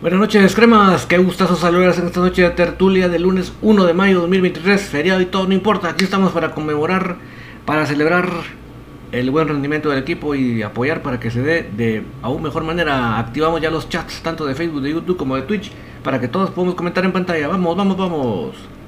Buenas noches, cremas. Qué gustazo saludarles en esta noche de tertulia del lunes 1 de mayo de 2023. Feriado y todo, no importa. Aquí estamos para conmemorar, para celebrar el buen rendimiento del equipo y apoyar para que se dé de aún mejor manera. Activamos ya los chats tanto de Facebook, de YouTube como de Twitch para que todos podamos comentar en pantalla. Vamos, vamos, vamos.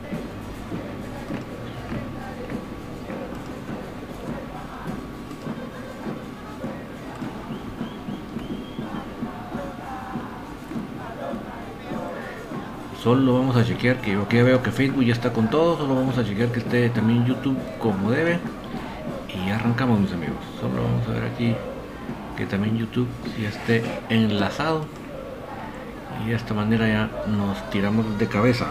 Solo vamos a chequear que yo aquí veo que Facebook ya está con todo. Solo vamos a chequear que esté también YouTube como debe. Y arrancamos mis amigos. Solo vamos a ver aquí que también YouTube ya esté enlazado. Y de esta manera ya nos tiramos de cabeza.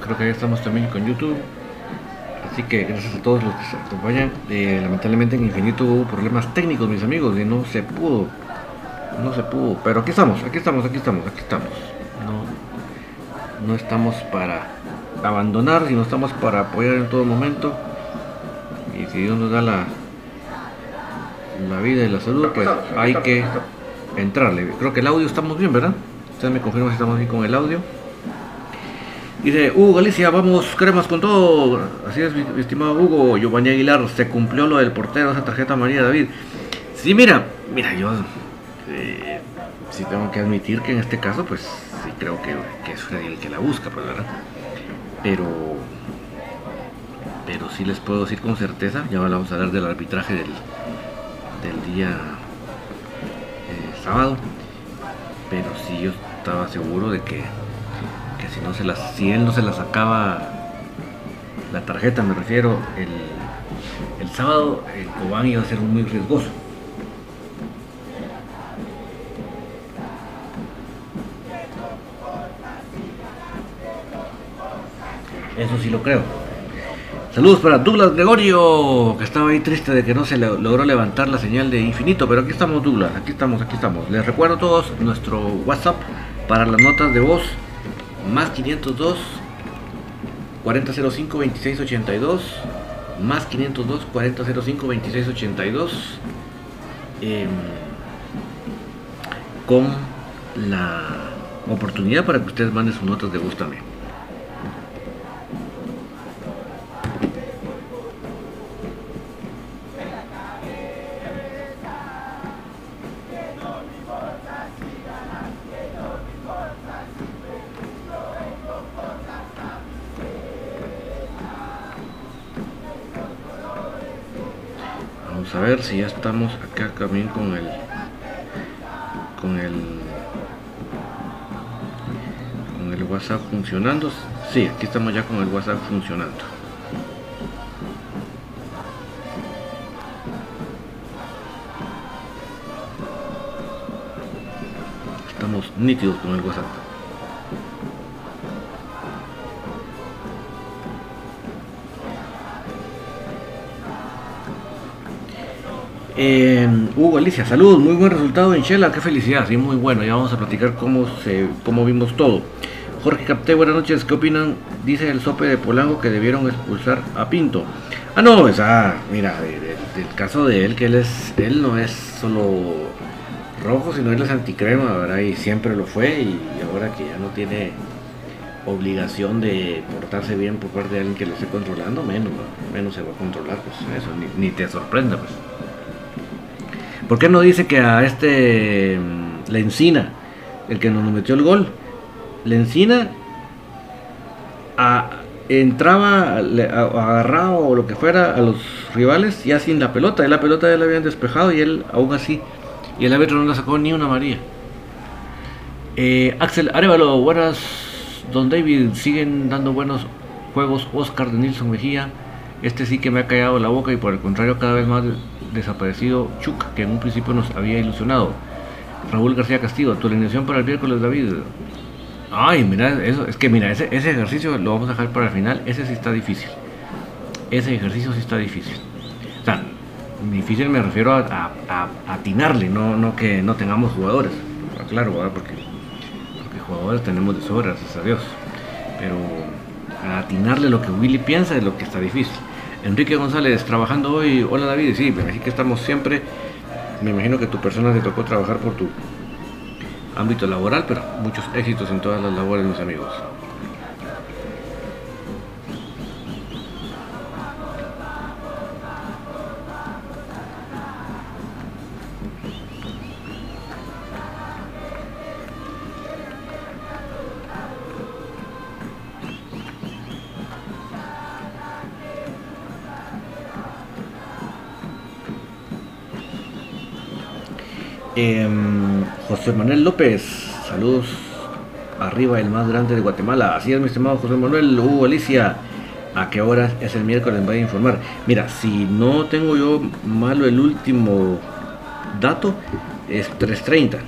Creo que ya estamos también con YouTube. Así que gracias a todos los que se acompañan. Eh, lamentablemente en Infinito hubo problemas técnicos, mis amigos, y no se pudo. No se pudo. Pero aquí estamos, aquí estamos, aquí estamos, aquí estamos. No, no estamos para abandonar, sino estamos para apoyar en todo momento. Y si Dios nos da la, la vida y la salud, pues hay que entrarle. Creo que el audio estamos bien, ¿verdad? Ustedes me confirman si estamos bien con el audio. Dice Hugo Galicia, vamos, cremas con todo. Así es, mi, estimado Hugo. Giovanni Aguilar, se cumplió lo del portero, esa tarjeta María David. Sí, mira, mira, yo eh, sí tengo que admitir que en este caso, pues sí creo que, que es el que la busca, pues, ¿verdad? Pero, pero sí les puedo decir con certeza, ya vamos a hablar del arbitraje del, del día eh, sábado, pero sí yo estaba seguro de que si no se las, si él no se la sacaba la tarjeta me refiero el, el sábado el Cobán iba a ser muy riesgoso. Eso sí lo creo. Saludos para Douglas Gregorio que estaba ahí triste de que no se le- logró levantar la señal de infinito pero aquí estamos Douglas aquí estamos aquí estamos. Les recuerdo a todos nuestro WhatsApp para las notas de voz más 502 4005 2682 más 502 4005 2682 em, con la oportunidad para que ustedes manden sus notas de voz también. Ver si ya estamos acá también con el con el con el WhatsApp funcionando. Sí, aquí estamos ya con el WhatsApp funcionando. Estamos nítidos con el WhatsApp. Eh, Hugo Alicia, saludos, muy buen resultado en Shela, qué felicidad, sí, muy bueno, ya vamos a platicar cómo, se, cómo vimos todo. Jorge Capté, buenas noches, ¿qué opinan? Dice el sope de Polanco que debieron expulsar a Pinto. Ah, no, pues, ah, mira, del caso de él, que él es, él no es solo rojo, sino él es anticrema, ¿verdad? Y siempre lo fue, y, ahora que ya no tiene obligación de portarse bien por parte de alguien que lo esté controlando, menos, ¿no? menos se va a controlar, pues eso, ni, ni te sorprenda, pues. ¿Por qué no dice que a este mm, Lencina, el que nos metió el gol, Lencina a entraba, agarraba o lo que fuera a los rivales ya sin la pelota. Y la pelota ya la habían despejado y él aún así. Y el árbitro no le sacó ni una María. Eh, Axel Arevalo, buenas. Don David, siguen dando buenos juegos. Oscar de Nilsson Mejía. Este sí que me ha callado la boca y por el contrario cada vez más desaparecido Chuck, que en un principio nos había ilusionado. Raúl García Castillo, tu alineación para el miércoles David. Ay, mira, eso, es que mira, ese, ejercicio lo vamos a dejar para el final, ese sí está difícil. Ese ejercicio sí está difícil. O sea, difícil me refiero a, atinarle, no, no que no tengamos jugadores. Claro, Porque, porque jugadores tenemos de sobra, gracias a Dios. Pero atinarle lo que Willy piensa es lo que está difícil. Enrique González, trabajando hoy. Hola David, sí, me que estamos siempre. Me imagino que tu persona te tocó trabajar por tu ámbito laboral, pero muchos éxitos en todas las labores, mis amigos. Em, José Manuel López, saludos arriba, el más grande de Guatemala. Así es, mi estimado José Manuel. Hugo Alicia, ¿a qué hora es el miércoles? Voy a informar. Mira, si no tengo yo malo el último dato, es 3.30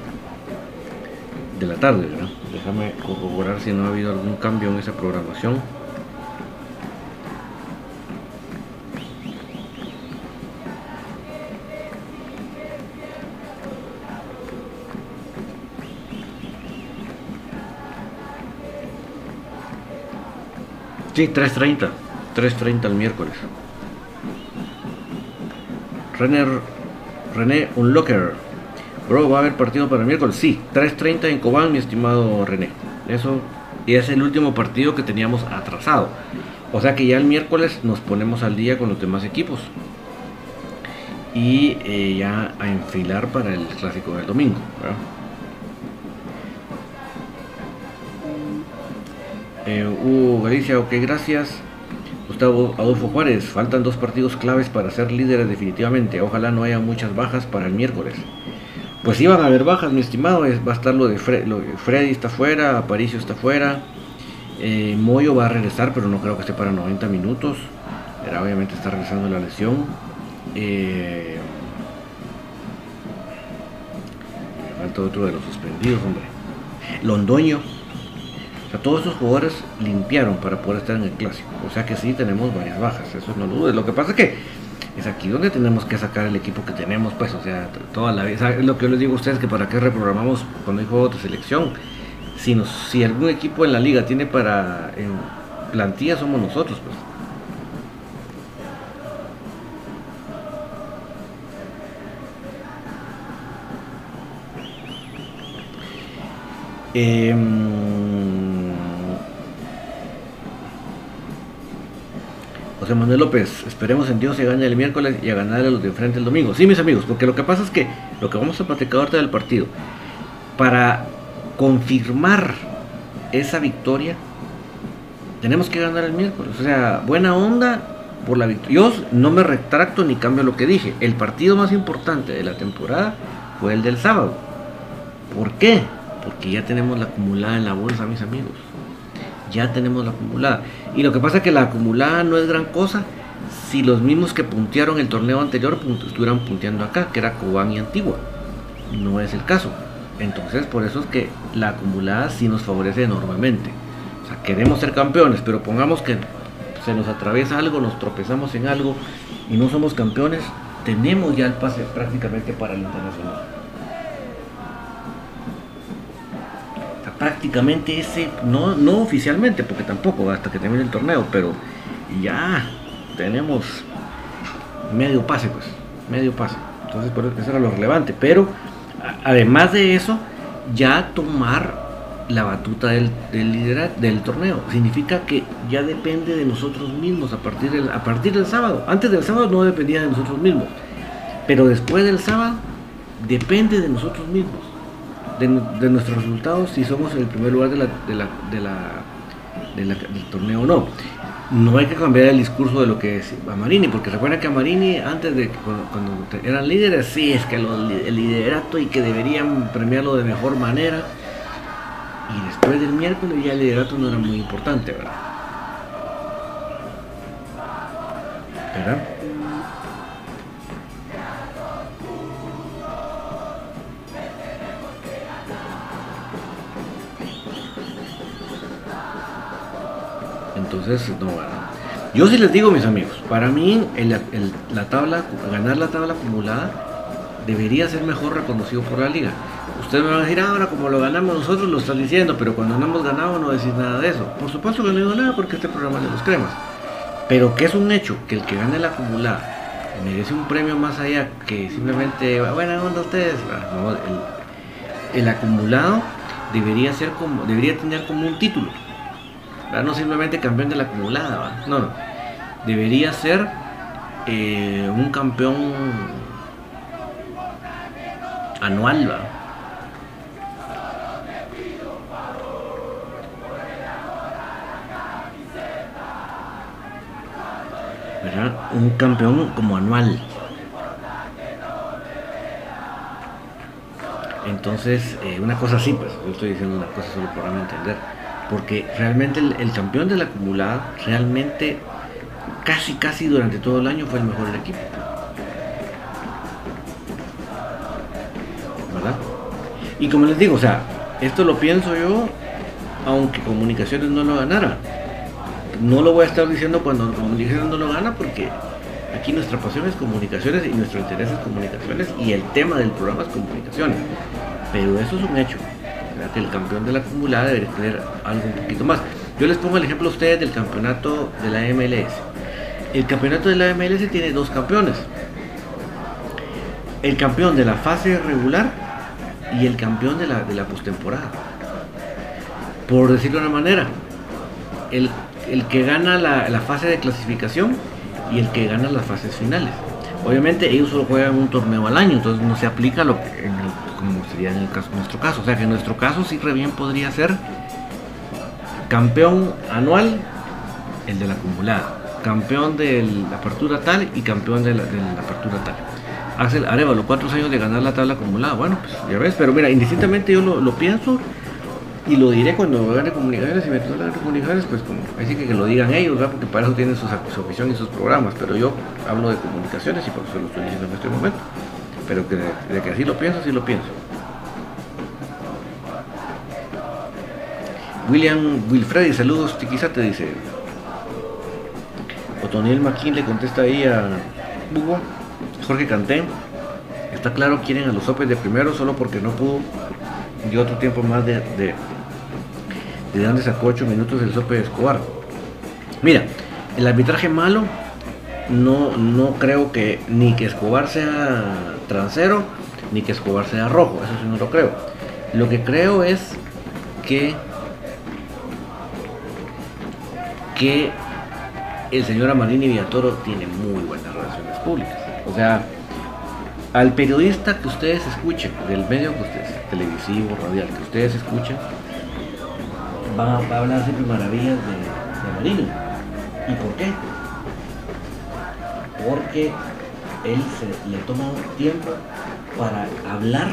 de la tarde, Déjame corroborar si no ha habido algún cambio en esa programación. Sí, 3.30. 3.30 el miércoles. René, René Unlocker. Bro, ¿va a haber partido para el miércoles? Sí, 3.30 en Cobán, mi estimado René. Eso y es el último partido que teníamos atrasado. O sea que ya el miércoles nos ponemos al día con los demás equipos. Y eh, ya a enfilar para el clásico del domingo. Eh, Hugo Galicia, ok, gracias. Gustavo Adolfo Juárez, faltan dos partidos claves para ser líderes definitivamente. Ojalá no haya muchas bajas para el miércoles. Pues iban a haber bajas, mi estimado. va a estar lo de, Freddy está fuera, Aparicio está fuera. Eh, Moyo va a regresar, pero no creo que esté para 90 minutos. Pero obviamente está regresando la lesión. Eh, falta otro de los suspendidos, hombre. Londoño todos esos jugadores limpiaron para poder estar en el clásico. O sea que sí tenemos varias bajas, eso no lo dudes. Lo que pasa es que es aquí donde tenemos que sacar el equipo que tenemos, pues, o sea, toda la vida. Es lo que yo les digo a ustedes que para qué reprogramamos cuando hay juego de selección. Si, si algún equipo en la liga tiene para en plantilla, somos nosotros, pues. Eh, José Manuel López, esperemos en Dios se gane el miércoles y a ganar a los de frente el domingo. Sí, mis amigos, porque lo que pasa es que lo que vamos a platicar ahorita del partido, para confirmar esa victoria, tenemos que ganar el miércoles. O sea, buena onda por la victoria. Yo no me retracto ni cambio lo que dije. El partido más importante de la temporada fue el del sábado. ¿Por qué? Porque ya tenemos la acumulada en la bolsa, mis amigos ya tenemos la acumulada. Y lo que pasa es que la acumulada no es gran cosa si los mismos que puntearon el torneo anterior estuvieran punteando acá, que era Cobán y Antigua. No es el caso. Entonces, por eso es que la acumulada sí nos favorece enormemente. O sea, queremos ser campeones, pero pongamos que se nos atraviesa algo, nos tropezamos en algo y no somos campeones, tenemos ya el pase prácticamente para el internacional. Prácticamente ese, no, no oficialmente, porque tampoco hasta que termine el torneo, pero ya tenemos medio pase, pues, medio pase. Entonces, eso era lo relevante. Pero además de eso, ya tomar la batuta del, del del torneo. Significa que ya depende de nosotros mismos a partir, del, a partir del sábado. Antes del sábado no dependía de nosotros mismos. Pero después del sábado depende de nosotros mismos de, nuestros resultados si somos el primer lugar de la, de la, de la, del torneo o no. no hay que cambiar el discurso de lo que es Amarini, porque recuerda que Amarini, antes de cuando, eran líderes, sí, es que el liderato y que deberían premiarlo de mejor manera. Y después del miércoles ya el liderato no era muy importante, ¿verdad? ¿Verdad? Entonces, no, yo sí les digo, mis amigos, para mí la tabla, ganar la tabla acumulada debería ser mejor reconocido por la liga. Ustedes me van a decir, ah, ahora como lo ganamos nosotros lo están diciendo, pero cuando no hemos ganado no decís nada de eso. Por supuesto que no digo nada porque este programa de los cremas. Pero que es un hecho que el que gane la acumulada merece un premio más allá que simplemente, bueno, onda ustedes? Ah, el, el acumulado debería ser como, debería tener como un título no simplemente campeón de la acumulada, no, no, debería ser eh, un campeón anual. ¿verdad? Un campeón como anual. Entonces, eh, una cosa así, pues, yo estoy diciendo una cosa solo para entender porque realmente el, campeón de la acumulada, realmente casi, casi durante todo el año fue el mejor del equipo. ¿Verdad? Y como les digo, o sea, esto lo pienso yo, aunque Comunicaciones no lo ganara. No lo voy a estar diciendo cuando Comunicaciones no lo gana, porque aquí nuestra pasión es comunicaciones y nuestro interés es comunicaciones y el tema del programa es comunicaciones. Pero eso es un hecho que el campeón de la acumulada debería tener algo un poquito más. Yo les pongo el ejemplo a ustedes del campeonato de la MLS. El campeonato de la MLS tiene dos campeones. El campeón de la fase regular y el campeón de la, de la postemporada. Por decirlo de una manera, el, que gana la, la fase de clasificación y el que gana las fases finales. Obviamente ellos solo juegan un torneo al año, entonces no se aplica lo que en el como sería en el caso, nuestro caso. O sea que en nuestro caso sí re bien podría ser campeón anual, el de la acumulada, campeón de la apertura tal y campeón de la, apertura tal. Axel Arevalo, cuatro años de ganar la tabla acumulada. Bueno, pues ya ves, pero mira, indistintamente yo lo, pienso y lo diré cuando gane comunicaciones y me toque comunicaciones, pues como así que, que lo digan ellos, ¿verdad? porque para eso tienen su, su afición y sus programas, pero yo hablo de comunicaciones y por eso lo estoy diciendo en este momento pero que de, que así lo pienso, así lo pienso. William Wilfredi, saludos, Tiquiza te dice. Otoniel Maquín le contesta ahí a Hugo, Jorge Canté. Está claro, quieren a los Opes de primero solo porque no pudo. Dio otro tiempo más de, de, de donde sacó 8 minutos el Sope de Escobar. Mira, el arbitraje malo no, no creo que ni que Escobar sea transero, ni que Escobar sea rojo, eso sí no lo creo. Lo que creo es que que el señor Amarini Villatoro tiene muy buenas relaciones públicas. O sea, al periodista que ustedes escuchen, del medio que ustedes, televisivo, radial, que ustedes escuchen, va, a hablar siempre maravillas de, de Amarini. ¿Y por qué? porque él se le toma tiempo para hablar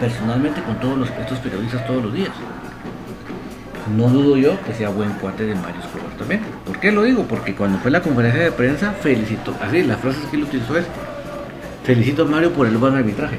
personalmente con todos los, estos periodistas todos los días. No dudo yo que sea buen cuate de Mario Escobar también. ¿Por qué lo digo? Porque cuando fue la conferencia de prensa felicito, así la frase que él utilizó es, felicito a Mario por el buen arbitraje.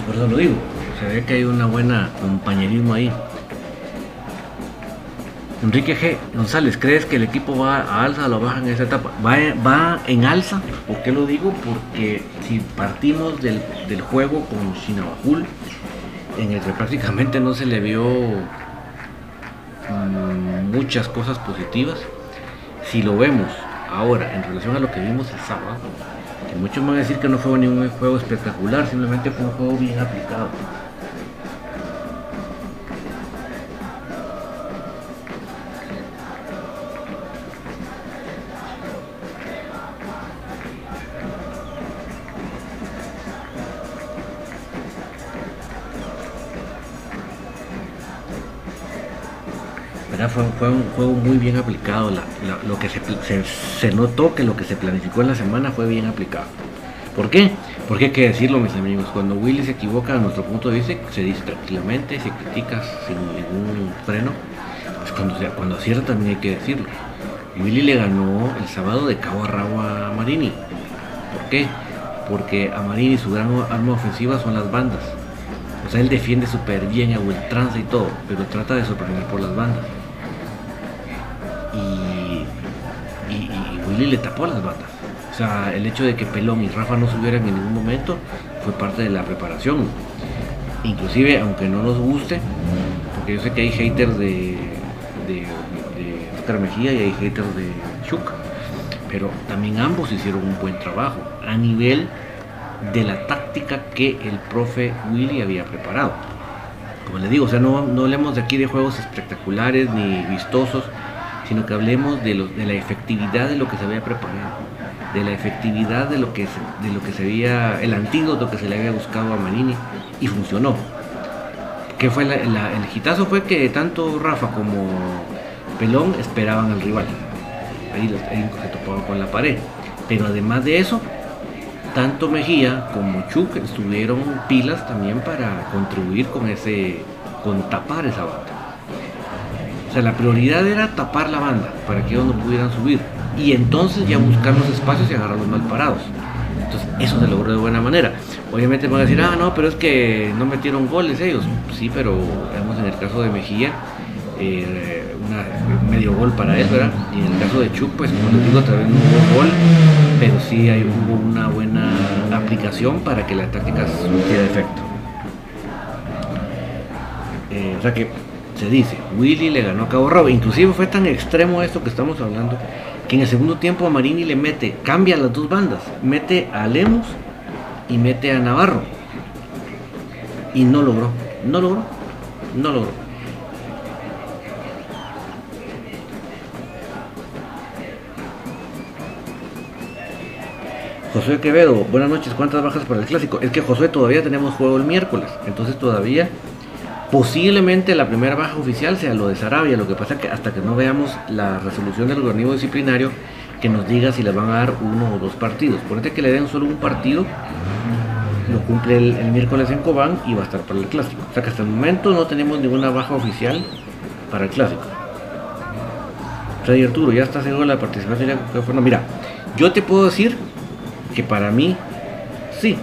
Por eso lo digo. Se ve que hay una buena compañerismo ahí. Enrique G. González, ¿crees que el equipo va a alza o baja en esa etapa? Va, en alza. ¿Por qué lo digo? Porque si partimos del, juego con Shinabajul, en el que prácticamente no se le vio mm, muchas cosas positivas, si lo vemos ahora en relación a lo que vimos el sábado, que muchos van a decir que no fue ningún juego espectacular, simplemente fue un juego bien aplicado. Juego muy bien aplicado. lo que se, notó que lo que se planificó en la semana fue bien aplicado. ¿Por qué? Porque hay que decirlo, mis amigos. Cuando Willy se equivoca, a nuestro punto de vista, se dice tranquilamente, se critica sin ningún freno. Pues cuando, cuando acierta también hay que decirlo. Willy le ganó el sábado de cabo a rabo a Marini. ¿Por qué? Porque a Marini su gran arma ofensiva son las bandas. O sea, él defiende súper bien a ultranza y todo, pero trata de sorprender por las bandas Le tapó las bandas. O sea, el hecho de que Pelón y Rafa no subieran en ningún momento fue parte de la preparación. Inclusive, aunque no nos guste, porque yo sé que hay haters de, de, Oscar Mejía y hay haters de Chuk, pero también ambos hicieron un buen trabajo a nivel de la táctica que el profe Willy había preparado. Como le digo, o sea, no, no hablemos de aquí de juegos espectaculares ni vistosos, sino que hablemos de, la efectividad de lo que se había preparado, de la efectividad de lo que se, de lo que se había, el antídoto que se le había buscado a Marini y funcionó. Que fue el hitazo fue que tanto Rafa como Pelón esperaban al rival. Ahí, se topaban con la pared. Pero además de eso, tanto Mejía como Chuk estuvieron pilas también para contribuir con ese, con tapar esa banda. O sea, la prioridad era tapar la banda para que ellos no pudieran subir. Y entonces ya buscar los espacios y agarrarlos mal parados. Entonces, eso se logró de buena manera. Obviamente van a decir, ah, no, pero es que no metieron goles ellos. Sí, pero vemos en el caso de Mejía, eh, medio gol para él, ¿verdad? Y en el caso de Chuck, pues como les digo, otra vez no hubo gol, pero sí hay, hubo una buena aplicación para que la táctica surtiera efecto. Eh, o sea que se dice, Willy le ganó a Cabo Rabo. Inclusive fue tan extremo esto que estamos hablando, que en el segundo tiempo a Marini le mete, cambia las dos bandas, mete a Lemos y mete a Navarro. Y no logró, no logró, no logró. Josué Quevedo, buenas noches, ¿cuántas bajas para el clásico? Es que Josué todavía tenemos juego el miércoles, entonces todavía Posiblemente la primera baja oficial sea lo de Sarabia, lo que pasa que hasta que no veamos la resolución del organismo disciplinario que nos diga si le van a dar uno o dos partidos. Ponete que le den solo un partido, lo cumple el, miércoles en Cobán y va a estar para el clásico. O sea que hasta el momento no tenemos ninguna baja oficial para el clásico. Freddy Arturo, ya está seguro la participación de Mira, yo te puedo decir que para mí sí,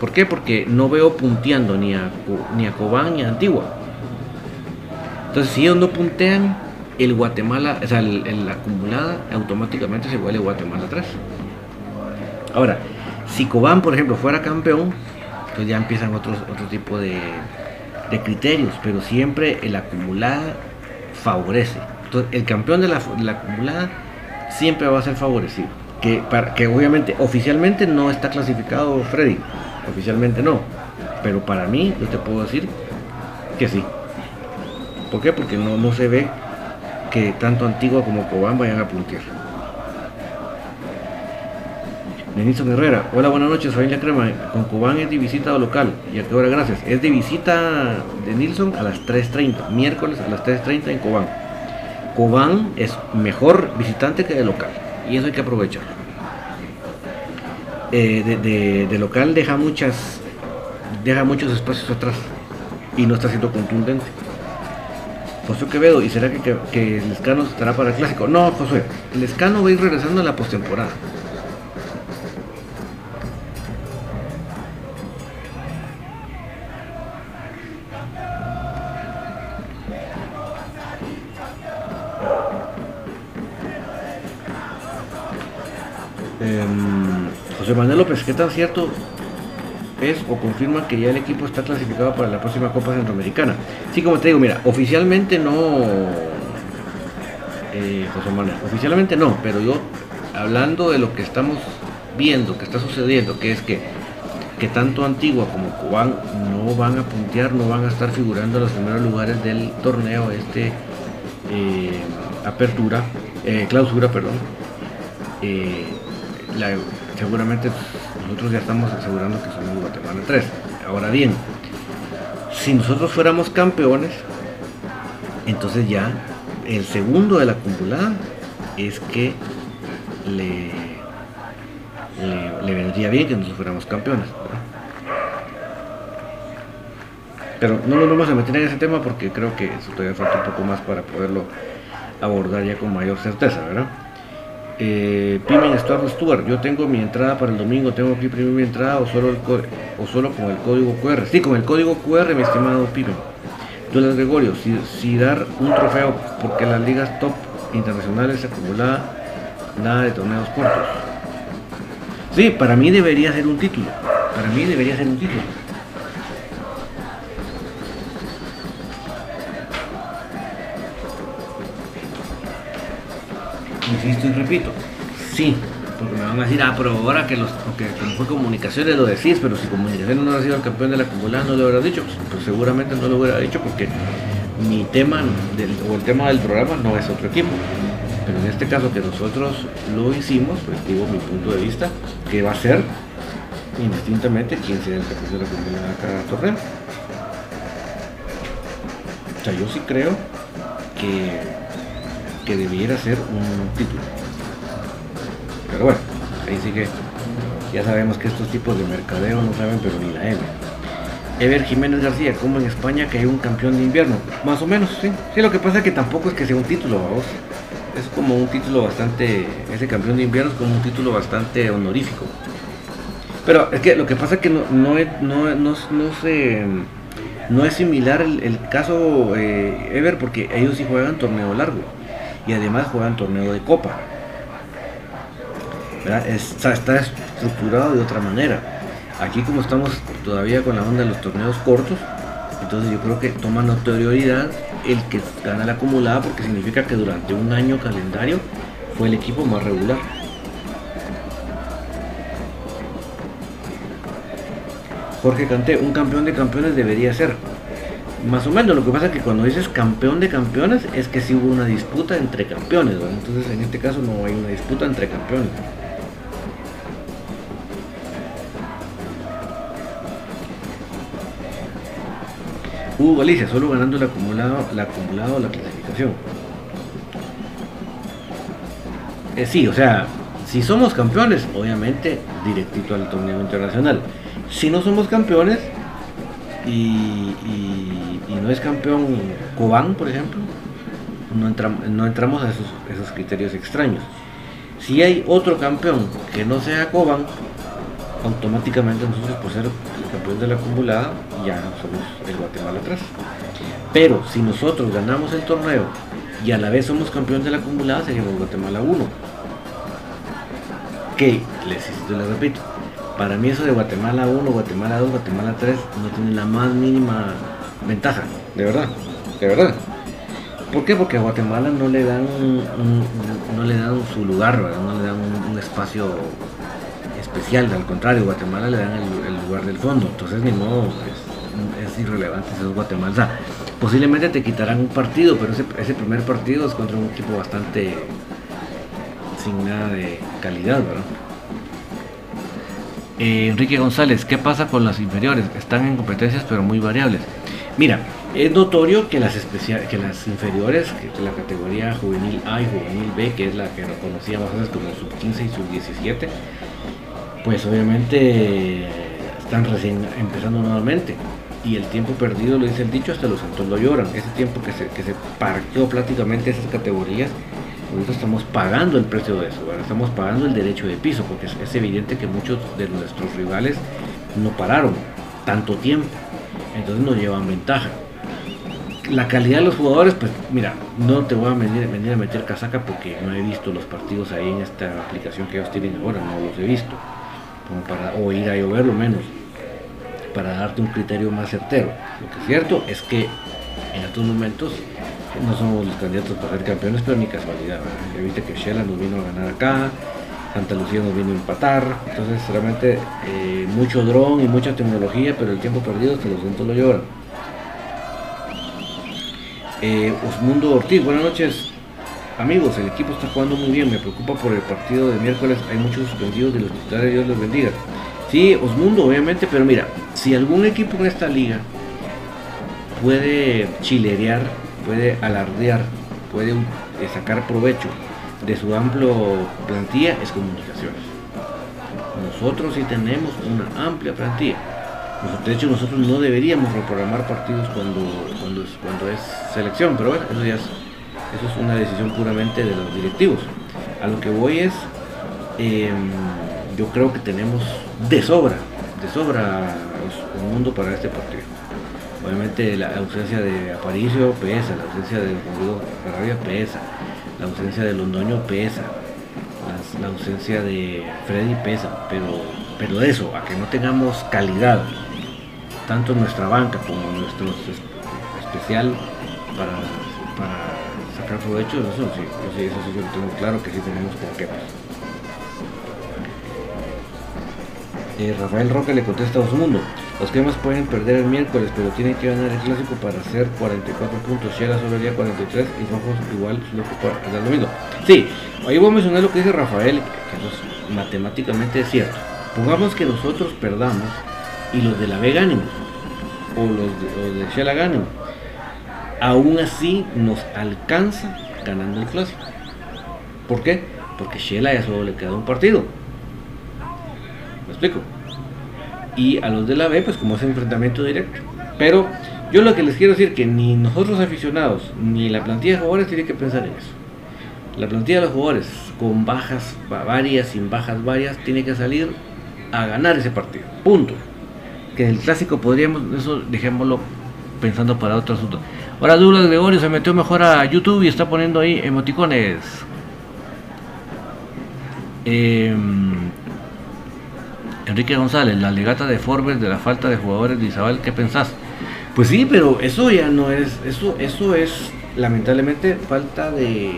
¿Por qué? Porque no veo punteando ni a, ni a Cobán ni a Antigua. Entonces, si ellos no puntean, el Guatemala, o sea, la acumulada automáticamente se vuelve Guatemala atrás. Ahora, si Cobán, por ejemplo, fuera campeón, entonces ya empiezan otros, otro tipo de, criterios, pero siempre el acumulada favorece. Entonces, el campeón de la, la acumulada siempre va a ser favorecido. Que, para, que obviamente oficialmente no está clasificado Freddy, Oficialmente no. Pero para mí, yo te puedo decir que sí. ¿Por qué? Porque no, no se ve que tanto Antigua como Cobán vayan a puntear. Denison Herrera, hola, buenas noches, familia Crema. Con Cobán es de visita local. ¿Y a qué hora? Gracias. Es de visita de Nilsson a las 3.30, miércoles a las 3.30 en Cobán. Cobán es mejor visitante que de local. Y eso hay que aprovecharlo. Eh, de, local deja muchas deja muchos espacios atrás y no está siendo contundente. José Quevedo, ¿y será que, que, el Escano estará para el clásico? No, José, el Escano va a ir regresando a la postemporada. Manuel López, ¿qué tan cierto es o confirma que ya el equipo está clasificado para la próxima Copa Centroamericana? Sí, como te digo, mira, oficialmente no, eh, José Manuel, oficialmente no, pero yo hablando de lo que estamos viendo, que está sucediendo, que es que, que tanto Antigua como Cubán no van a puntear, no van a estar figurando en los primeros lugares del torneo, este eh, apertura, eh, clausura, perdón. Seguramente nosotros ya estamos asegurando que somos Guatemala 3. Ahora bien, si nosotros fuéramos campeones, entonces ya el segundo de la acumulada es que le, le, vendría bien que nosotros fuéramos campeones. Pero no nos vamos a meter en ese tema porque creo que eso todavía falta un poco más para poderlo abordar ya con mayor certeza, ¿verdad? Eh, Pimen Stuart, yo tengo mi entrada para el domingo, tengo que imprimir mi entrada o solo, o solo con el código QR. Sí, con el código QR, mi estimado Pimen. Duelas Gregorio, si, si, dar un trofeo porque las ligas top internacionales acumulada nada de torneos cortos. Sí, para mí debería ser un título. Para mí debería ser un título. Insisto y repito, sí, porque me van a decir, ah, pero ahora que los, porque como fue comunicaciones lo decís, pero si comunicaciones no ha sido el campeón de la acumulada, no lo hubiera dicho, pues, pues, seguramente no lo hubiera dicho porque mi tema o el tema del programa no es otro equipo. Pero en este caso que nosotros lo hicimos, pues digo mi punto de vista, que va a ser indistintamente quién sea el campeón de la acumulada cada torneo. O sea, yo sí creo que, que debiera ser un título. Pero bueno, ahí sí que ya sabemos que estos tipos de mercadeo no saben, pero ni la M. Ever Jiménez García, como en España que hay un campeón de invierno. Más o menos, sí. Sí, lo que pasa es que tampoco es que sea un título, vamos. Es como un título bastante. Ese campeón de invierno es como un título bastante honorífico. Pero es que lo que pasa es que no, no, no, no, se, no es similar el, caso eh, Ever porque ellos sí juegan torneo largo y además juegan torneo de copa está, estructurado de otra manera. Aquí como estamos todavía con la onda de los torneos cortos, entonces yo creo que toma notoriedad el que gana la acumulada porque significa que durante un año calendario fue el equipo más regular. Jorge Canté, un campeón de campeones debería ser. Más o menos, lo que pasa es que cuando dices campeón de campeones es que si hubo una disputa entre campeones, entonces en este caso no hay una disputa entre campeones. Hugo Galicia, solo ganando el acumulado, la acumulado la clasificación. Eh, sí, o sea, si somos campeones, obviamente directito al torneo internacional. Si no somos campeones y, no es campeón Cobán, por ejemplo, no, no entramos a esos, esos criterios extraños. Si hay otro campeón que no sea Cobán, automáticamente nosotros por ser el campeón de la acumulada ya somos el Guatemala 3. Pero si nosotros ganamos el torneo y a la vez somos campeón de la acumulada seríamos Guatemala 1. Que, les, les repito, para mí eso de Guatemala 1, Guatemala 2, Guatemala 3 no tiene la más mínima ventaja, de verdad, de verdad. ¿Por qué? Porque a Guatemala no le dan no le dan su lugar, no le dan un espacio especial, al contrario, Guatemala le dan el, lugar del fondo, entonces ni modo, es, irrelevante si es Guatemala. posiblemente te quitarán un partido, pero ese, primer partido es contra un equipo bastante sin nada de calidad, ¿verdad? Eh, Enrique González, ¿qué pasa con las inferiores? Están en competencias pero muy variables. Mira, es notorio que las, que las inferiores, que la categoría juvenil A y juvenil B, que es la que conocíamos antes como sub 15 y sub 17, pues obviamente están recién empezando nuevamente. Y el tiempo perdido, lo dice el dicho, hasta los santos lo lloran. Ese tiempo que se, que se parqueó prácticamente esas categorías, nosotros estamos pagando el precio de eso, estamos pagando el derecho de piso, porque es, evidente que muchos de nuestros rivales no pararon tanto tiempo, entonces nos llevan ventaja. la calidad de los jugadores, pues mira, no te voy a venir, a meter casaca porque no he visto los partidos ahí en esta aplicación que ellos tienen ahora, no los he visto. Como para, o ir a lloverlo menos, para darte un criterio más certero. Lo que es cierto es que en estos momentos no somos los candidatos para ser campeones, pero ni casualidad. Ya viste que Shela nos vino a ganar acá, Santa Lucía nos vino a empatar, entonces realmente eh, mucho dron y mucha tecnología, pero el tiempo perdido se los centros lo lloran. Eh, Osmundo Ortiz, buenas noches. Amigos, el equipo está jugando muy bien, me preocupa por el partido de miércoles, hay muchos suspendidos de los titulares, Dios los bendiga. Sí, Osmundo, obviamente, pero mira, si algún equipo en esta liga puede chilerear, puede alardear, puede eh, sacar provecho de su amplio plantilla, es comunicaciones. Nosotros sí tenemos una amplia plantilla de hecho, nosotros no deberíamos reprogramar partidos cuando, cuando, es, cuando es selección, pero bueno, eso ya es, eso es una decisión puramente de los directivos. A lo que voy es, em, yo creo que tenemos de sobra, de sobra un mundo para este partido. Obviamente la ausencia de Aparicio pesa, la ausencia de Rodrigo Carrabia pesa, la ausencia de Londoño pesa, la, ausencia de Freddy pesa, pero, pero eso, a que no tengamos calidad tanto nuestra banca como nuestro especial para, sacar provecho, eso sí, eso sí yo tengo claro que sí tenemos con qué. Eh, Rafael Roque le contesta a mundo Los quemas pueden perder el miércoles, pero tienen que ganar el clásico para hacer 44 puntos. Llega sobre el día 43 y Rojos igual lo el domingo. Sí, ahí voy a mencionar lo que dice Rafael, que matemáticamente es cierto. Pongamos que nosotros perdamos y los de la B ganen, o los de, Shela ganen, aún así nos alcanza ganando el clásico. ¿Por qué? Porque Shela ya solo le queda un partido. ¿Me explico? Y a los de la B, pues como es enfrentamiento directo. Pero yo lo que les quiero decir que ni nosotros aficionados, ni la plantilla de jugadores tiene que pensar en eso. La plantilla de los jugadores, con bajas varias, sin bajas varias, tiene que salir a ganar ese partido. Punto que el clásico podríamos, eso dejémoslo pensando para otro asunto. Ahora Douglas Gregorio se metió mejor a YouTube y está poniendo ahí emoticones. Em, Enrique González, la legata de Forbes de la falta de jugadores de Isabel, ¿qué pensás? Pues sí, pero eso ya no es, eso, eso es lamentablemente falta de,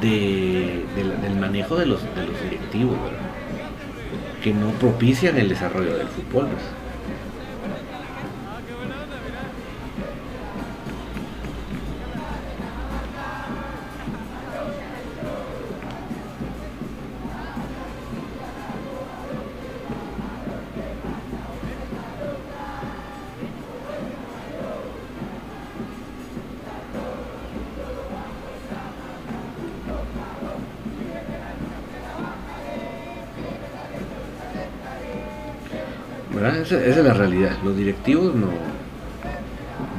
de, del manejo de los, de los directivos, ¿verdad? que no propician el desarrollo del fútbol. Pues. Directivos no,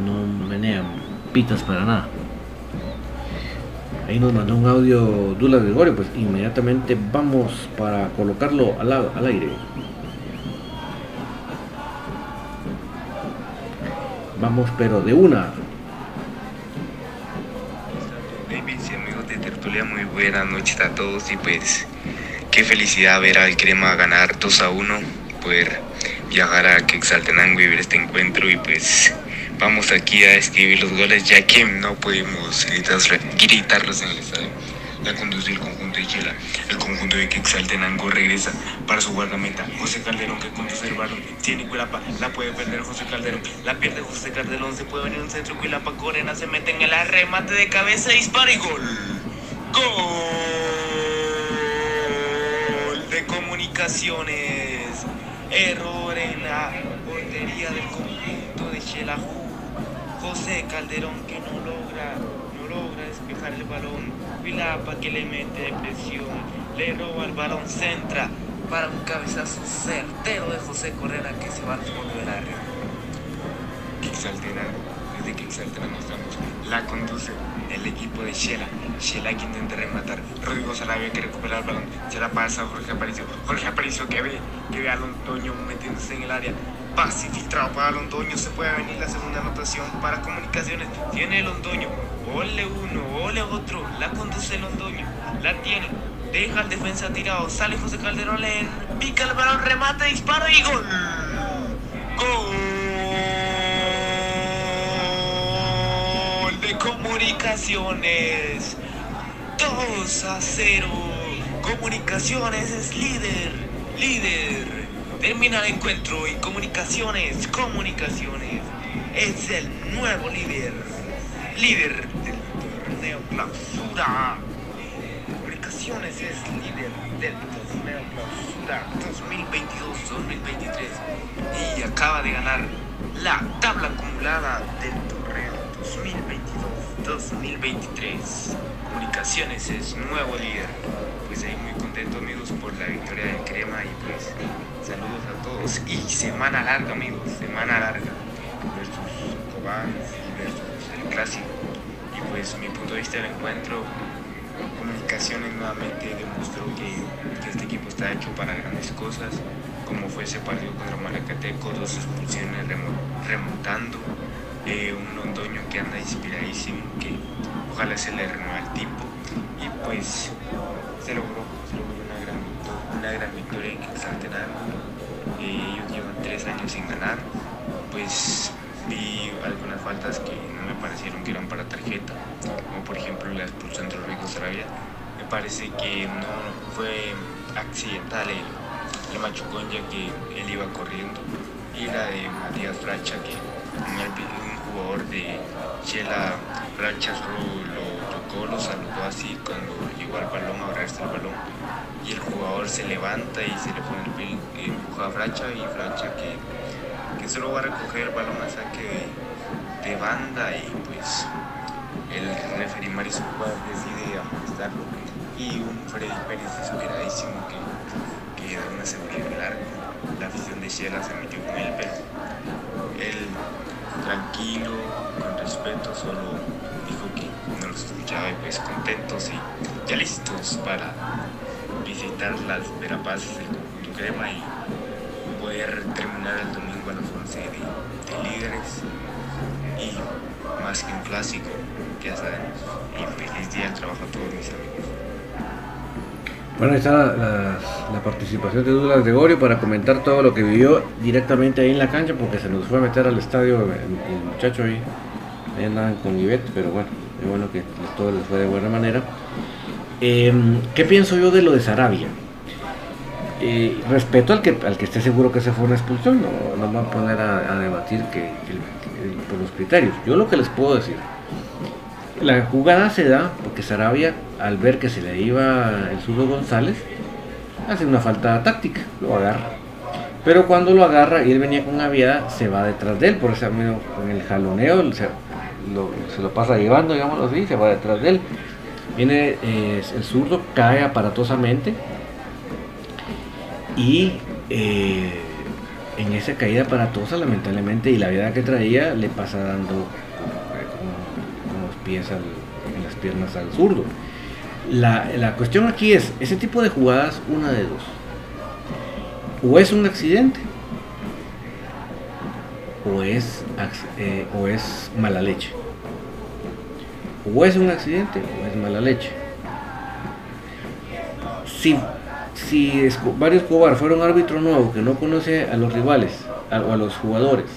no menean pitas para nada. Ahí nos mandó un audio Dula Gregorio, pues inmediatamente vamos para colocarlo al, al aire. Vamos, pero de una. David amigos de Tertulia, muy buenas noches a todos y pues qué felicidad ver al Crema ganar 2 a 1, poder viajar a Quexaltenango y ver este encuentro y pues vamos aquí a escribir los goles ya que no pudimos gritarlos en el estadio. La conduce el conjunto de Chela. El conjunto de Quexaltenango regresa para su guardameta. José Calderón que conduce el balón. Tiene Cuilapa. La puede perder José Calderón. La pierde José Calderón. Se puede venir un centro. Cuilapa Corena se mete en el arremate de cabeza. Dispara y gol. Gol de comunicaciones. Error en la portería del conjunto de Shelahu. José Calderón que no logra, no logra despejar el balón. Vilapa que le mete presión. Le roba el balón, centra para un cabezazo certero de José Correa que se va al fondo área. Quixaltena, desde Quixaltena mostramos, la conduce el equipo de Shela. Shela que intenta rematar. Rodrigo Sarabia que recupera el balón. Se la pasa a Jorge Aparicio. Jorge Aparicio que ve, que ve a Londoño metiéndose en el área. Pase filtrado para Londoño. Se puede venir la segunda anotación para comunicaciones. Tiene Londoño. Ole uno, ole otro. La conduce Londoño. La tiene. Deja al defensa tirado. Sale José Calderón. Le pica el balón. Remata, dispara y gol. Gol de comunicaciones. 2 a 0. Comunicaciones es líder. Líder. Termina el encuentro y comunicaciones, comunicaciones es el nuevo líder. Líder del torneo clausura. Comunicaciones es líder del torneo clausura 2022-2023 y acaba de ganar la tabla acumulada del torneo 2022-2023. Comunicaciones es nuevo líder. Pues ahí muy contento amigos por la victoria del Crema y pues saludos a todos. Y semana larga amigos, semana larga versus Cobán y versus el clásico. Y pues mi punto de vista del encuentro, Comunicaciones nuevamente demostró que, que este equipo está hecho para grandes cosas, como fue ese partido contra Malacateco, dos expulsiones remontando, eh, un Londoño que anda inspiradísimo, que ojalá se le renueva el tipo y pues se logró, se logró una gran una gran victoria en Quetzaltenango. Eh, ellos llevan tres años sin ganar, pues vi algunas faltas que no me parecieron que eran para tarjeta, como por ejemplo la expulsión de Rodrigo Sarabia. Me parece que no fue accidental el, el machucón ya que él iba corriendo y la de Matías Fracha que un jugador de Chela Fracha lo tocó, lo saludó así cuando llegó al balón a agarrarse el balón y el jugador se levanta y se le pone el pie, empuja a Fracha y Fracha que, que solo va a recoger el balón a saque de, de banda y pues el referee Mario decide amonestarlo y un Freddy Pérez desesperadísimo que, que da una seguridad arco. La afición de Shela se metió con él, pero él tranquilo, con respeto, solo dijo que no los escuchaba y pues contentos y ya listos para visitar las verapaces del conjunto crema y poder terminar el domingo a las 11 de, de líderes y más que un clásico, ya sabemos. Y feliz día del trabajo a todos mis amigos. Bueno, ahí está la, la, la, participación de Douglas Gregorio para comentar todo lo que vivió directamente ahí en la cancha, porque se nos fue a meter al estadio el, muchacho ahí, ahí andaban con Ivette, pero bueno, es bueno que todo les fue de buena manera. Eh, ¿Qué pienso yo de lo de Sarabia? Eh, respeto al que, al que esté seguro que se fue una expulsión, no, no me voy a poner a, debatir que, por los criterios. Yo lo que les puedo decir, la jugada se da porque Sarabia, al ver que se le iba el zurdo González, hace una falta táctica, lo agarra. Pero cuando lo agarra y él venía con una viada, se va detrás de él, por eso con el jaloneo se lo, pasa llevando, digámoslo así, se va detrás de él. Viene eh, el zurdo, cae aparatosamente y eh, en esa caída aparatosa, lamentablemente, y la viada que traía, le pasa dando pies en las piernas al zurdo. La, la, cuestión aquí es, ese tipo de jugadas, una de dos. O es un accidente, o es, eh, o es mala leche. O es un accidente, o es mala leche. Si, si varios Escobar fuera un árbitro nuevo que no conoce a los rivales o a los jugadores,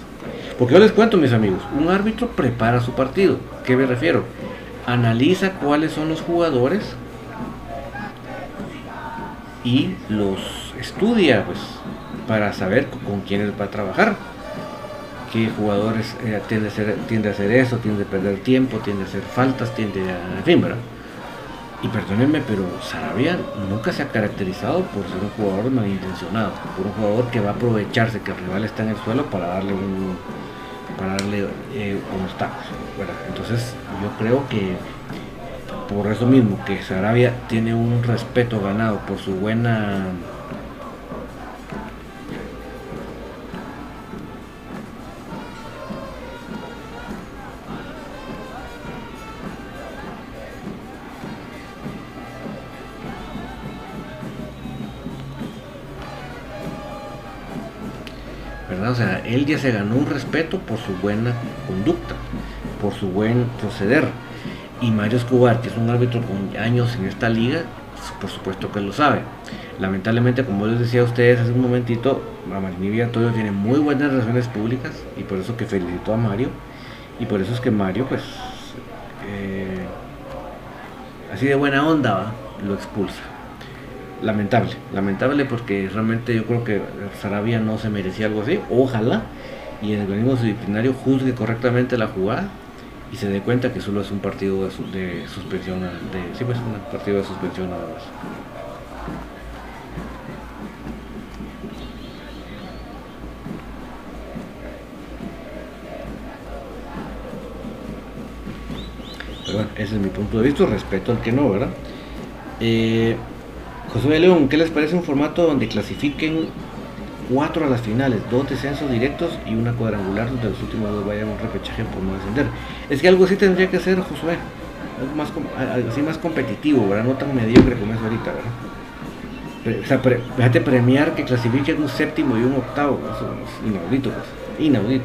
porque yo les cuento, mis amigos, un árbitro prepara su partido. ¿Qué me refiero? Analiza cuáles son los jugadores y los estudia, pues, para saber con quiénes va a trabajar. Qué jugadores eh, tiende, a hacer eso, tiende a perder tiempo, tiende a hacer faltas, tiende a. En fin, ¿verdad? Y perdónenme, pero Sarabia nunca se ha caracterizado por ser un jugador malintencionado, por un jugador que va a aprovecharse que el rival está en el suelo para darle un, para darle eh, tacos. ¿verdad? Entonces yo creo que por eso mismo que Sarabia tiene un respeto ganado por su buena O sea, él ya se ganó un respeto por su buena conducta, por su buen proceder. Y Mario Escobar, que es un árbitro con años en esta liga, por supuesto que lo sabe. Lamentablemente, como les decía a ustedes hace un momentito, Marinivia Antonio tiene muy buenas relaciones públicas y por eso que felicitó a Mario. Y por eso es que Mario, pues, eh, así de buena onda, lo expulsa. Lamentable, lamentable porque realmente yo creo que Sarabia no se merecía algo así. Ojalá y el organismo disciplinario juzgue correctamente la jugada y se dé cuenta que solo es un partido de, suspensión, de, sí, pues un partido de suspensión nada más. Pero bueno, ese es mi punto de vista, respeto al que no, ¿verdad? Eh, José León, ¿qué les parece un formato donde clasifiquen cuatro a las finales, dos descensos directos y una cuadrangular donde los últimos dos vayan a un repechaje por no descender. Es que algo así tendría que ser Josué, algo más, algo así más competitivo, ¿verdad? No tan mediocre como es ahorita, ¿verdad? o sea, fíjate premiar que clasifiquen un séptimo y un octavo, eso es inaudito, pues, inaudito.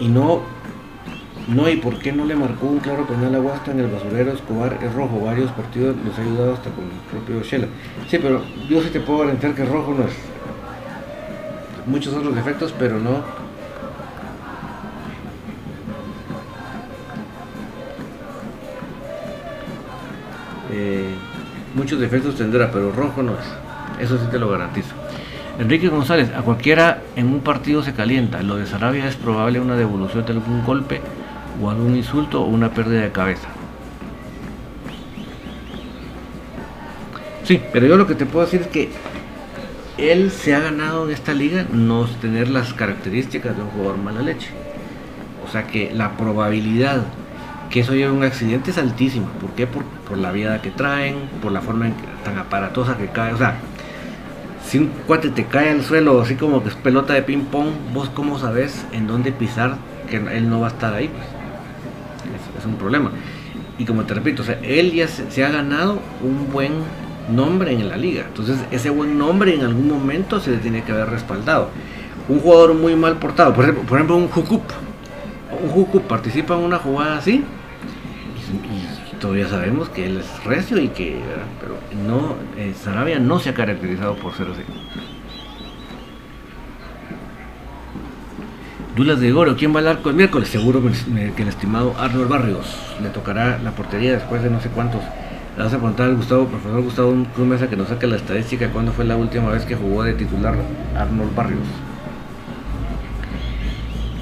Y no, no, y por qué no le marcó un claro penal a Guasta en el basurero Escobar es rojo, varios partidos los ha ayudado hasta con el propio Shela. Sí, pero yo sí te puedo garantizar que rojo no es. Muchos otros defectos, pero no. Eh, muchos defectos tendrá, pero rojo no es. Eso sí te lo garantizo. Enrique González, a cualquiera en un partido se calienta. Lo de Sarabia es probable una devolución de algún golpe o algún insulto o una pérdida de cabeza. Sí, pero yo lo que te puedo decir es que él se ha ganado en esta liga no tener las características de un jugador mala leche. O sea que la probabilidad que eso lleve a un accidente es altísima. ¿Por qué? Por, la vida que traen, por la forma tan aparatosa que cae. O sea, si un cuate te cae al suelo así como que es pelota de ping pong, vos cómo sabes en dónde pisar que él no va a estar ahí. Pues? Es, un problema. Y como te repito, o sea, él ya se, ha ganado un buen nombre en la liga. Entonces ese buen nombre en algún momento se le tiene que haber respaldado. Un jugador muy mal portado, por ejemplo, por ejemplo un Jukup. Un Jukup participa en una jugada así todavía sabemos que él es recio y que, pero no, eh, Sarabia no se ha caracterizado por ser así. Dulas de Goro, ¿quién va al arco el miércoles? Seguro que el estimado Arnold Barrios le tocará la portería después de no sé cuántos. Le vas a preguntar al Gustavo, profesor Gustavo Cruz Mesa, que nos saque la estadística cuándo fue la última vez que jugó de titular Arnold Barrios.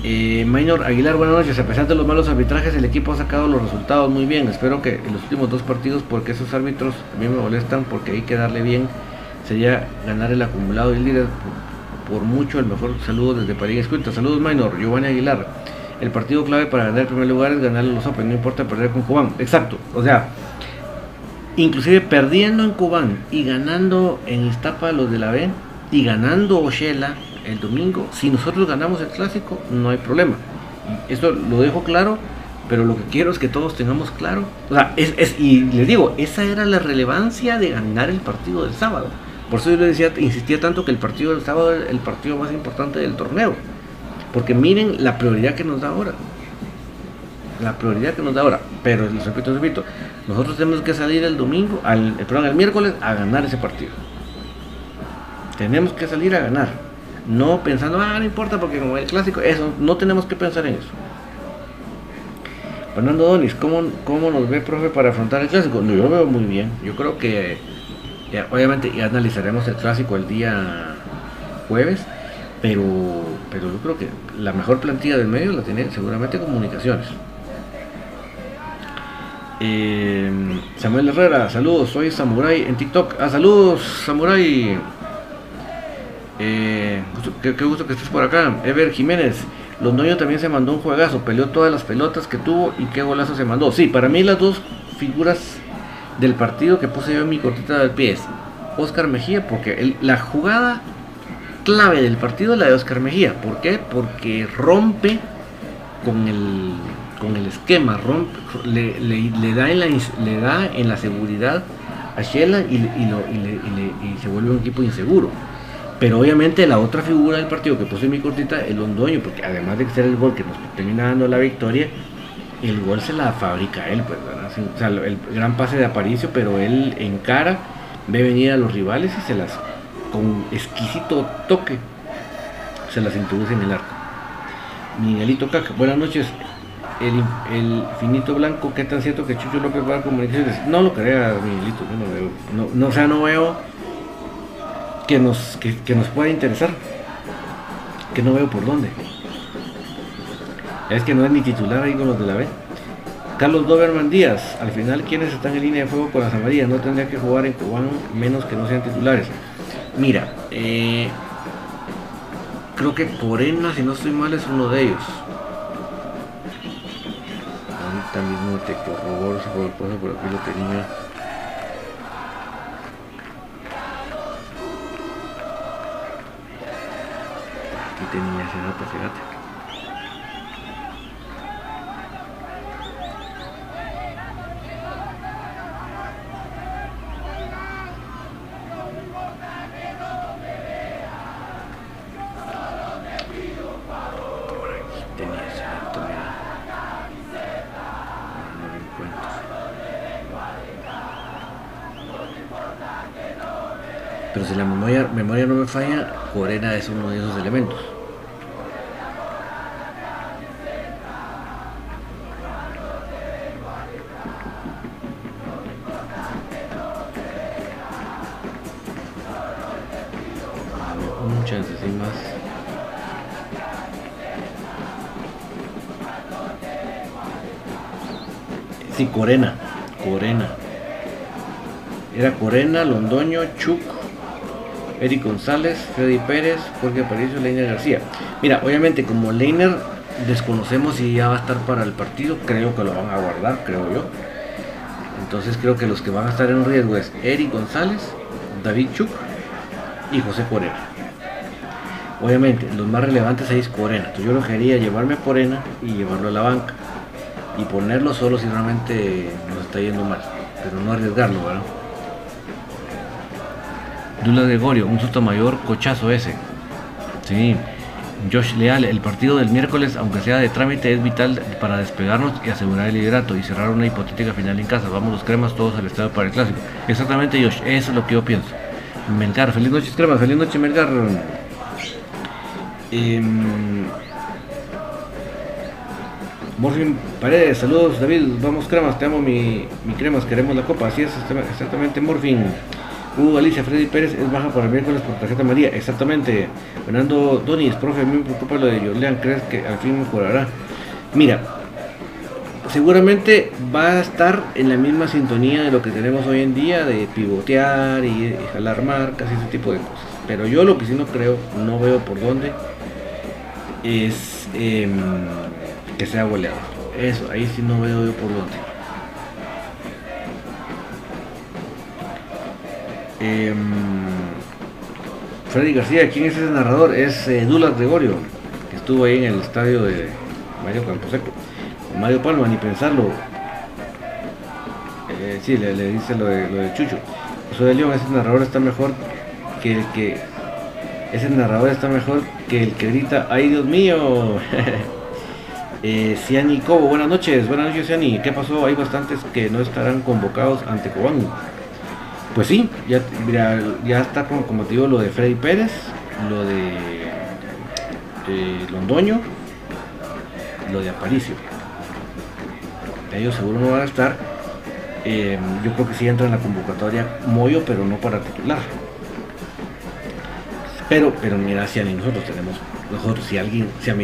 Eh, Maynor Aguilar, buenas noches. A pesar de los malos arbitrajes, el equipo ha sacado los resultados muy bien. Espero que en los últimos dos partidos, porque esos árbitros a mí me molestan, porque hay que darle bien, sería ganar el acumulado y el líder por, mucho. El mejor saludo desde París. Escucha, saludos Maynor, Giovanni Aguilar. El partido clave para ganar el primer lugar es ganar los Open, no importa perder con Cubán. Exacto, o sea, inclusive perdiendo en Cubán y ganando en Iztapa los de la B y ganando Oshela el domingo, si nosotros ganamos el clásico, no hay problema. Esto lo dejo claro, pero lo que quiero es que todos tengamos claro. O sea, es, y les digo, esa era la relevancia de ganar el partido del sábado. Por eso yo le decía, insistía tanto que el partido del sábado es el partido más importante del torneo. Porque miren la prioridad que nos da ahora. La prioridad que nos da ahora. Pero les repito, repito, nosotros tenemos que salir el domingo, al, perdón, el miércoles a ganar ese partido. Tenemos que salir a ganar. No pensando, ah, no importa porque como el clásico, eso, no tenemos que pensar en eso. Fernando Donis, ¿cómo, ¿cómo nos ve, profe, para afrontar el clásico? No, yo lo veo muy bien. Yo creo que, obviamente, ya analizaremos el clásico el día jueves, pero, pero yo creo que la mejor plantilla del medio la tiene seguramente comunicaciones. Eh, Samuel Herrera, saludos, soy Samurai en TikTok. Ah, saludos, Samurai. Eh, qué, gusto que estés por acá. Ever Jiménez. Londoño también se mandó un juegazo. Peleó todas las pelotas que tuvo y qué golazo se mandó. Sí, para mí las dos figuras del partido que puse yo en mi cortita del pie es Oscar Mejía, porque la jugada clave del partido es la de Oscar Mejía. ¿Por qué? Porque rompe con el, con el esquema, le, da en la, seguridad a Shela y, se vuelve un equipo inseguro. Pero obviamente la otra figura del partido que puse en mi cortita, el Londoño, porque además de ser el gol que nos termina dando la victoria, el gol se la fabrica él, pues, el gran pase de Aparicio, pero él encara, ve venir a los rivales y se las, con exquisito toque, se las introduce en el arco. Miguelito Caca, buenas noches. El, el, finito blanco, ¿qué tan cierto que Chucho López va a comunicaciones? No lo crea, Miguelito, yo no veo. No, no, o sea, no veo que nos, que, nos pueda interesar. Que no veo por dónde. Es que no es ni titular ahí con los de la B. Carlos Doberman Díaz, al final, ¿quiénes están en línea de fuego con las amarillas? No tendría que jugar en Cobán menos que no sean titulares. Mira, eh, creo que Corena, si no estoy mal, es uno de ellos. Ahorita mismo te corroboro ese por aquí lo tenía. Dato, fíjate. si la memoria, memoria no me falla, Corena es uno de esos elementos. Corena, Corena. Era Corena, Londoño, Chuc, Eric González, Freddy Pérez, Jorge Aparicio, Leiner García. Mira, obviamente como Leiner desconocemos si ya va a estar para el partido, creo que lo van a guardar, creo yo. Entonces creo que los que van a estar en riesgo es Eric González, David Chuk y José Corena. Obviamente, los más relevantes ahí es Corena. Entonces yo lo quería llevarme a Corena y llevarlo a la banca. Y ponerlo solo si realmente nos está yendo mal. Pero no arriesgarlo, ¿verdad? Dula Gregorio, un susto mayor, cochazo ese. Sí. Josh Leal, el partido del miércoles, aunque sea de trámite, es vital para despegarnos y asegurar el liderato y cerrar una hipotética final en casa. Vamos los cremas todos al estado para el clásico. Exactamente, Josh, eso es lo que yo pienso. Melgar, feliz noche, cremas, feliz noche, Melgar. Eh, Morfin Paredes, saludos David, vamos cremas, te amo mi, mi cremas, queremos la copa, así es exactamente Morfin. Hugo Galicia, Freddy Pérez es baja para el miércoles por tarjeta María. Exactamente. Fernando Donis, profe, a mí me preocupa lo de Jorlean. ¿Crees que al fin mejorará? Mira, seguramente va a estar en la misma sintonía de lo que tenemos hoy en día, de pivotear y, jalar marcas y ese tipo de cosas. Pero yo lo que sí no creo, no veo por dónde, es em, que sea goleador. Eso, ahí sí no veo yo por dónde. Eh, Freddy García, ¿quién es ese narrador? Es eh, Dulas Gregorio, que estuvo ahí en el estadio de Mario Camposeco. Mario Palma, ni pensarlo. Eh, sí, le, dice lo de, lo de Chucho. Soy de León, ese narrador está mejor que el que. Ese narrador está mejor que el que grita, ¡ay Dios mío! eh, Ciani Cobo, buenas noches, buenas noches Ciani. ¿Qué pasó? Hay bastantes que no estarán convocados ante Cobán. Pues sí, ya, está como, como te digo lo de Freddy Pérez, lo de, Londoño, lo de Aparicio. Ellos seguro no van a estar. Em, yo creo que sí entra en la convocatoria Moyo, pero no para titular. Pero, pero mira, si ni nosotros tenemos, nosotros, si alguien, si a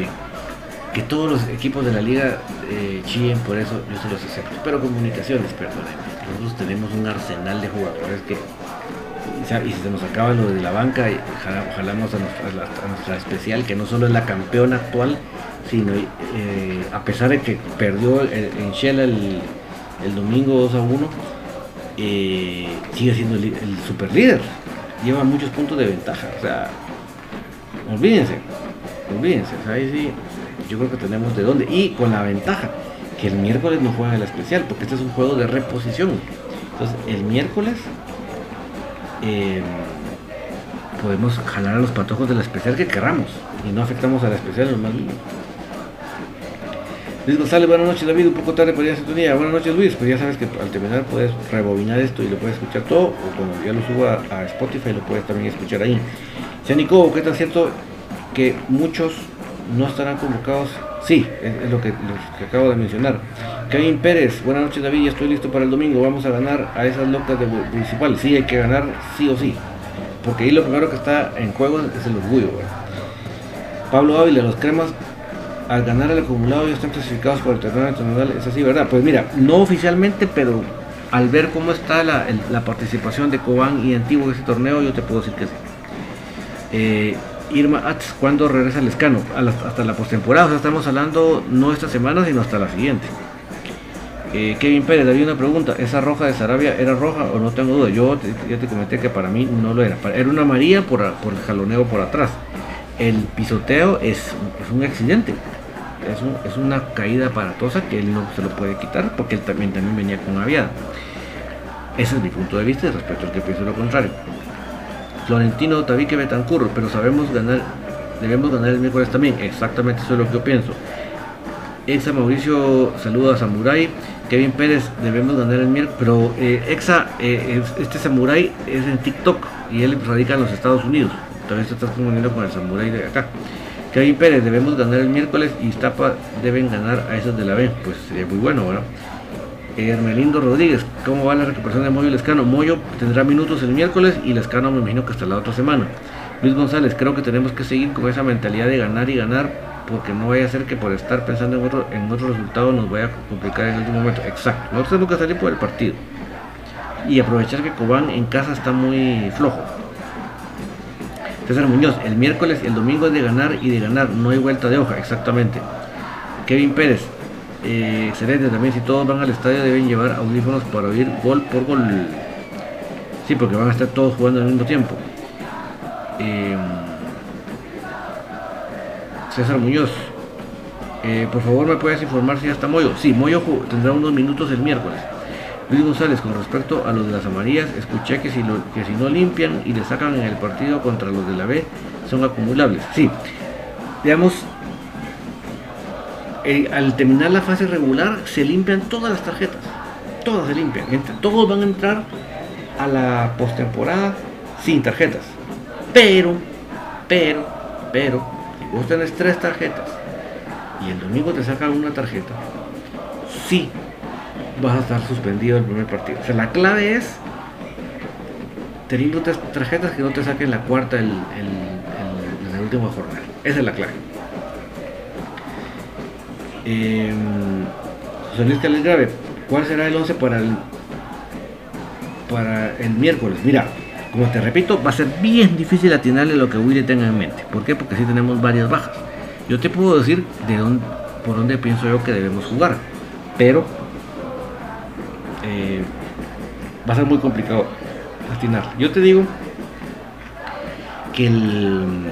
que todos los equipos de la liga eh, chillen por eso, yo se los acepto. Pero comunicaciones, perdónenme nosotros tenemos un arsenal de jugadores que y si se nos acaba lo de la banca, jalamos a nuestra, especial, que no solo es la campeona actual, sino eh, a pesar de que perdió en Shell el, domingo 2 a 1, eh, sigue siendo el, super líder. Lleva muchos puntos de ventaja. O sea, olvídense, olvídense. ahí sí, yo creo que tenemos de dónde. Y con la ventaja que el miércoles no juega el especial, porque este es un juego de reposición. Entonces, el miércoles eh, podemos jalar a los patojos del especial que querramos y no afectamos al especial lo más mínimo. Luis González, buenas noches David, un poco tarde para ir a sintonía. Buenas noches Luis, pues ya sabes que al terminar puedes rebobinar esto y lo puedes escuchar todo, o cuando ya lo suba a Spotify lo puedes también escuchar ahí. Nico, ¿qué tan cierto que muchos no estarán convocados? Sí, es, lo, que, acabo de mencionar. Kevin Pérez, buenas noches David, estoy listo para el domingo, vamos a ganar a esas locas de municipal. Sí, hay que ganar sí o sí, porque ahí lo primero que está en juego es el orgullo. Pablo Ávila, los cremas al ganar el acumulado ya están clasificados por el torneo nacional, es así, ¿verdad? Pues mira, no oficialmente, pero al ver cómo está la, la participación de Cobán y Antiguo en ese torneo, yo te puedo decir que sí. Eh, Irma Atz, ¿cuándo regresa el escano? hasta la postemporada, o sea, estamos hablando no esta semana, sino hasta la siguiente. Eh, Kevin Pérez, había una pregunta, ¿esa roja de Sarabia era roja o no tengo duda? Yo ya te comenté que para mí no lo era, era una amarilla por, por el jaloneo por atrás. El pisoteo es, un accidente, es, es, una caída aparatosa que él no se lo puede quitar porque él también, también venía con aviada. Ese es mi punto de vista respecto al que pienso lo contrario. Florentino Tabique Betancur, pero sabemos ganar, debemos ganar el miércoles también. Exactamente eso es lo que yo pienso. Exa Mauricio saluda a Samurai. Kevin Pérez, debemos ganar el miércoles. Pero eh, Exa, eh, este Samurai es en TikTok y él radica en los Estados Unidos. También se está comunicando con el Samurai de acá. Kevin Pérez, debemos ganar el miércoles y Iztapa deben ganar a esos de la B. Pues sería muy bueno, ¿verdad? Hermelindo Rodríguez, ¿cómo va la recuperación de Moyo y Lescano? Moyo tendrá minutos el miércoles y Lescano me imagino que hasta la otra semana. Luis González, creo que tenemos que seguir con esa mentalidad de ganar y ganar porque no vaya a ser que por estar pensando en otro, en otro resultado nos vaya a complicar en el último momento. Exacto, nosotros tenemos que salir por el partido y aprovechar que Cobán en casa está muy flojo. César Muñoz, el miércoles y el domingo es de ganar y de ganar, no hay vuelta de hoja, exactamente. Kevin Pérez, eh, excelente también. Si todos van al estadio deben llevar audífonos para oír gol por gol. Sí, porque van a estar todos jugando al mismo tiempo. Eh, César Muñoz. Eh, por favor, ¿me puedes informar si ya está Moyo? Sí, Moyo tendrá unos minutos el miércoles. Luis González, con respecto a los de las amarillas, escuché que si, que si no limpian y le sacan en el partido contra los de la B, son acumulables. Sí, digamos, eh, al terminar la fase regular se limpian todas las tarjetas. Todas se limpian. todos van a entrar a la postemporada sin tarjetas. Pero, pero, pero, si vos tenés tres tarjetas y el domingo te sacan una tarjeta, sí vas a estar suspendido el primer partido. O sea, la clave es teniendo tres tarjetas que no te saquen la cuarta en la última jornada. Esa es la clave. Eh, José Luis Grave, ¿cuál será el 11 para el, para el miércoles? Mira, como te repito, va a ser bien difícil atinarle lo que Willy tenga en mente. ¿Por qué? Porque si tenemos varias bajas. Yo te puedo decir de dónde, por dónde pienso yo que debemos jugar. Pero eh, va a ser muy complicado atinar. Yo te digo que el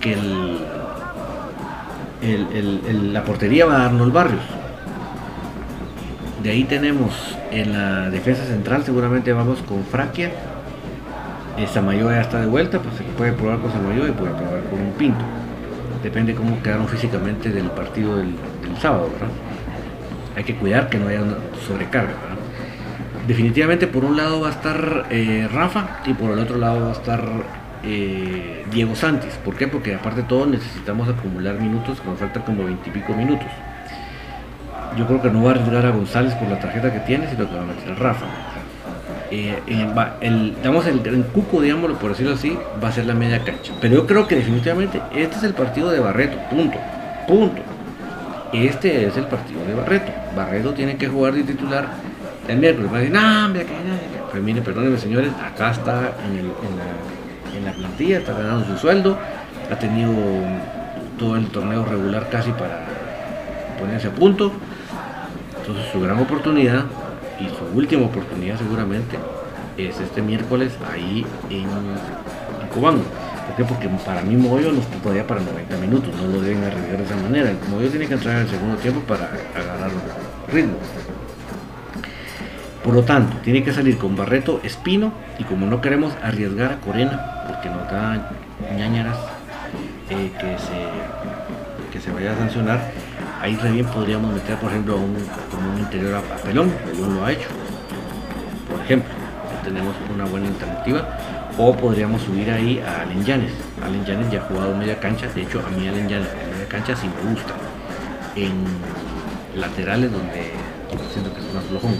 que el, la portería va a Arnold Barrios. De ahí tenemos en la defensa central, seguramente vamos con Fraquia. Eh, Samayo ya está de vuelta, pues se puede probar con Samayo y puede probar con un Pinto. Depende cómo quedaron físicamente del partido del, sábado, Hay que cuidar que no haya una sobrecarga, Definitivamente por un lado va a estar eh, Rafa y por el otro lado va a estar eh, Diego Santis. ¿Por qué? Porque aparte de todo necesitamos acumular minutos, que nos faltan como veintipico minutos. Yo creo que no va a arriesgar a González por la tarjeta que tiene, sino que va a meter a Rafa. Eh, el, digamos, el, cuco, digámoslo por decirlo así, va a ser la media cancha. Pero yo creo que definitivamente este es el partido de Barreto, punto, punto. Este es el partido de Barreto. Barreto tiene que jugar de titular el miércoles. Va a decir, no, Pues mire, perdónenme señores, acá está en, el, en la plantilla, está ganando su sueldo, ha tenido todo el torneo regular casi para ponerse a punto. Entonces su gran oportunidad y su última oportunidad seguramente es este miércoles ahí en Cobán. ¿Por qué? Porque para mí Moyo nos todavía para 90 minutos, no lo deben arriesgar de esa manera. Moyo tiene que entrar en el segundo tiempo para agarrar ritmo. Por lo tanto, tiene que salir con Barreto, Espino y como no queremos arriesgar a Corena, porque nos da ñañaras eh, que, se, que se vaya a sancionar, ahí también podríamos meter, por ejemplo, un, como un interior a, Pelón, Pelón lo ha hecho, por ejemplo, tenemos una buena alternativa, o podríamos subir ahí a Allen Llanes. Allen Llanes ya ha jugado media cancha, de hecho a mí Allen Llanes en media cancha sí me gusta. En laterales donde siento que es más flojón,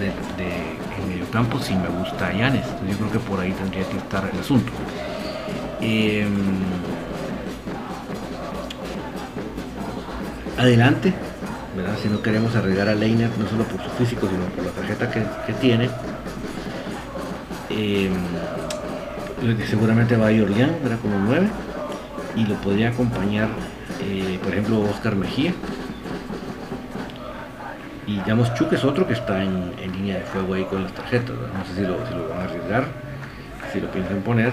de, en medio campo sí me gusta Llanes, yo creo que por ahí tendría que estar el asunto. Em, adelante, si no queremos arriesgar a Leiner no solo por su físico, sino por la tarjeta que, tiene. Em, seguramente va a Yorian, era como 9, y lo podría acompañar, eh, por ejemplo, Oscar Mejía. Y digamos, Chuck es otro que está en, línea de fuego ahí con las tarjetas, no sé si lo, si lo van a arriesgar, si lo piensan poner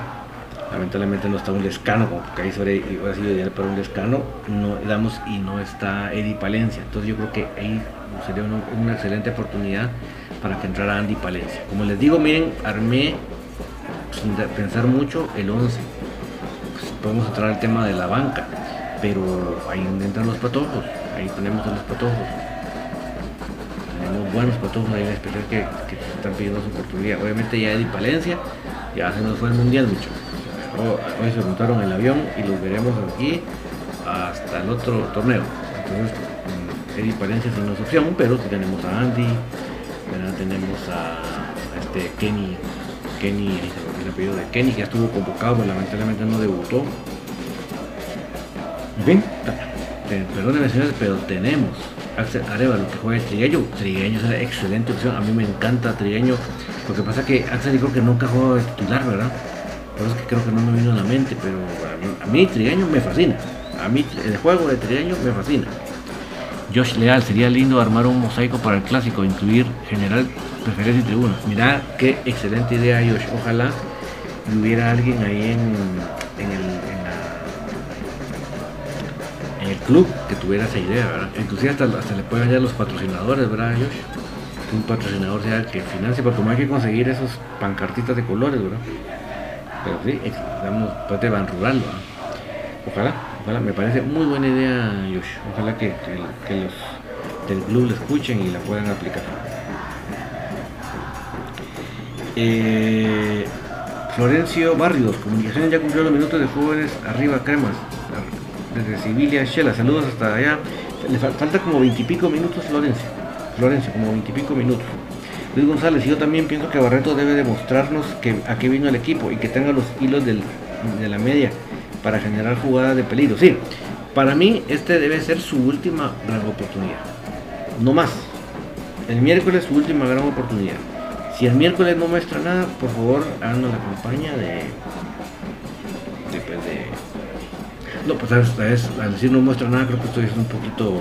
lamentablemente no está un descano, como que ahí sobre ha sido ideal para un descano, no damos y no está Eddie Palencia. Entonces yo creo que ahí sería una, excelente oportunidad para que entrara Andy Palencia. Como les digo, miren, armé sin pensar mucho el 11. Pues podemos entrar al tema de la banca, pero ahí entran los patojos, ahí tenemos a los patojos. Tenemos buenos patojos ahí en especial que, que están pidiendo su oportunidad. Obviamente ya Eddie Palencia ya se nos fue el mundial mucho hoy se montaron el avión y los veremos aquí hasta el otro torneo. Entonces, mm, Eddie Palencia es una opción, pero si tenemos a Andy, tenemos a, este Kenny, Kenny, el apellido de Kenny, que ya estuvo convocado, pero lamentablemente no debutó. En fin, perdónenme señores, pero tenemos Axel Arevalo que juega Trigueño. Trigueño es una excelente opción, a mí me encanta Trigueño. Lo que pasa es que Axel dijo que nunca jugó de titular, ¿verdad? Por eso es que creo que no me vino a la mente, pero a mí, Trigueño me fascina. A mí el juego de Trigueño me fascina. Josh Leal, sería lindo armar un mosaico para el clásico, incluir general, preferencia y tribuna. Mirá qué excelente idea, Josh. Ojalá hubiera alguien ahí en, en, el club que tuviera esa idea, ¿verdad? Inclusive hasta, le pueden hallar los patrocinadores, ¿verdad, Josh? Un patrocinador sea que financie, porque como hay que conseguir esos pancartitas de colores, ¿verdad? pero sí, estamos parte van rural. Ojalá, ojalá, me parece muy buena idea, Josh. Ojalá que, los del club la escuchen y la puedan aplicar. Eh, Florencio Barrios, comunicaciones ya cumplió los minutos de jóvenes arriba cremas. Desde Sibilia, Shela, saludos hasta allá. Le falta como veintipico minutos Florencio. Florencio, como veintipico minutos. Luis González, yo también pienso que Barreto debe demostrarnos que a qué vino el equipo y que tenga los hilos de la media para generar jugadas de peligro. Sí, para mí este debe ser su última gran oportunidad. No más. El miércoles su última gran oportunidad. Si el miércoles no muestra nada, por favor háganos la campaña de, de, no, pues al decir no muestra nada, creo que estoy siendo un poquito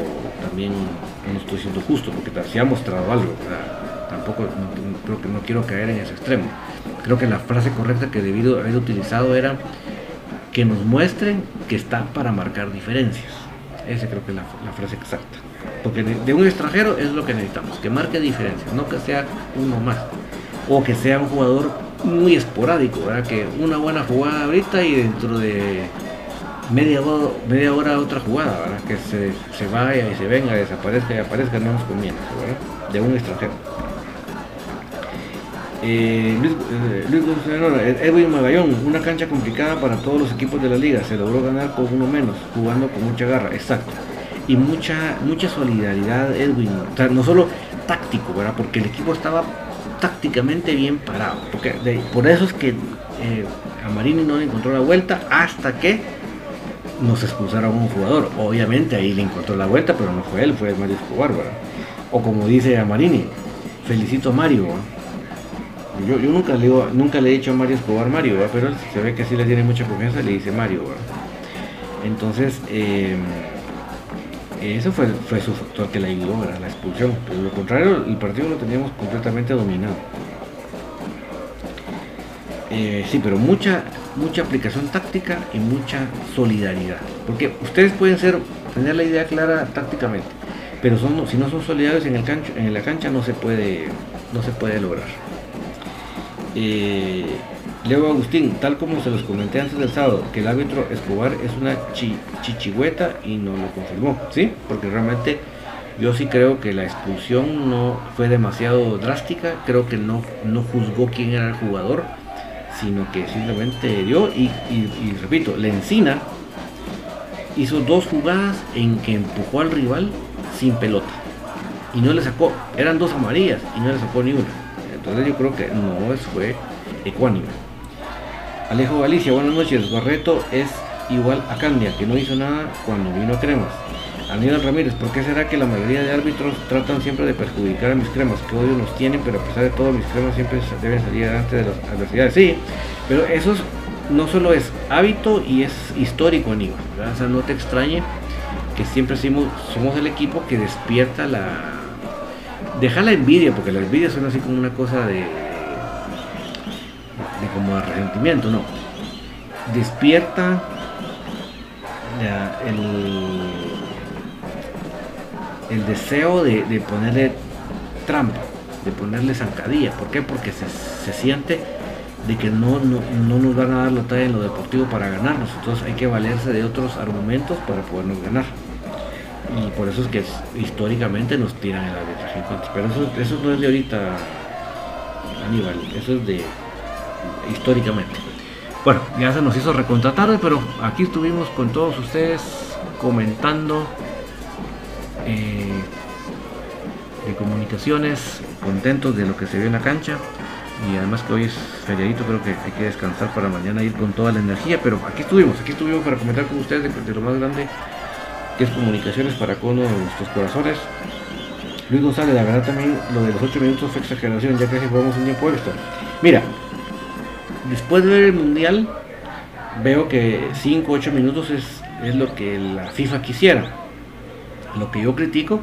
también, no estoy siendo justo, porque si ha mostrado algo, tampoco creo que no quiero caer en ese extremo. Creo que la frase correcta que debido haber utilizado era que nos muestren que está para marcar diferencias. Esa creo que es la, frase exacta. Porque de, un extranjero es lo que necesitamos, que marque diferencias, no que sea uno más. O que sea un jugador muy esporádico, que una buena jugada ahorita y dentro de media, hora, media hora otra jugada, que se, se, vaya y se venga, desaparezca y aparezca, no nos conviene, de un extranjero. Eh, Luis, eh, Edwin Magallón, una cancha complicada para todos los equipos de la liga, se logró ganar con uno menos, jugando con mucha garra, exacto. Y mucha, mucha solidaridad, Edwin, no solo táctico, ¿verdad? Porque el equipo estaba tácticamente bien parado. Porque por eso es que eh, a Marini no le encontró la vuelta hasta que nos expulsaron a un jugador. Obviamente ahí le encontró la vuelta, pero no fue él, fue Mario Escobar, ¿verdad? O como dice a Marini, felicito a Mario, yo, nunca, le nunca le he dicho a Mario Escobar Mario, pero se ve que sí le tiene mucha confianza, le dice Mario. Entonces, eh, eso fue, fue su factor que le ayudó, a la expulsión. Pero lo contrario, el partido lo teníamos completamente dominado. Eh, sí, pero mucha, mucha aplicación táctica y mucha solidaridad. Porque ustedes pueden ser, tener la idea clara tácticamente, pero son, si no son solidarios en, el cancho, en la cancha no se puede, no se puede lograr. Eh, Leo Agustín, tal como se los comenté antes del sábado, que el árbitro Escobar es una chichigüeta y no lo confirmó, ¿sí? Porque realmente yo sí creo que la expulsión no fue demasiado drástica, creo que no, no juzgó quién era el jugador, sino que simplemente dio y, repito, la encina hizo dos jugadas en que empujó al rival sin pelota y no le sacó, eran dos amarillas y no le sacó ni una. Entonces yo creo que no fue ecuánime. Alejo Galicia, buenas noches. Barreto es igual a Candia, que no hizo nada cuando vino a Cremas. Aníbal Ramírez, ¿por qué será que la mayoría de árbitros tratan siempre de perjudicar a mis cremas? Que odio nos tienen, pero a pesar de todo, mis cremas siempre deben salir antes de las adversidades. Sí, pero eso no solo es hábito y es histórico, Aníbal. O sea, no te extrañe que siempre somos, somos el equipo que despierta la. Deja la envidia, porque la envidia suena así como una cosa de. de como de resentimiento, no. Despierta el el deseo de, ponerle trampa, de ponerle zancadilla. ¿Por qué? Porque se, siente de que no, no, nos van a dar la talla en lo deportivo para ganarnos. Entonces hay que valerse de otros argumentos para podernos ganar. Y por eso es que históricamente nos tiran el arbitraje Pero eso, eso no es de ahorita, Aníbal, eso es de históricamente. Bueno, ya se nos hizo recontratar, pero aquí estuvimos con todos ustedes comentando eh, de comunicaciones, contentos de lo que se ve en la cancha y además que hoy es feriadito, creo que hay que descansar para mañana ir con toda la energía, pero aquí estuvimos, aquí estuvimos para comentar con ustedes de, lo más grande que es comunicaciones para con uno de nuestros corazones. Luis González, la verdad también lo de los 8 minutos fue exageración, ya casi jugamos un tiempo extra. Mira, después de ver el mundial, veo que 5 8 minutos es, es lo que la FIFA quisiera lo que yo critico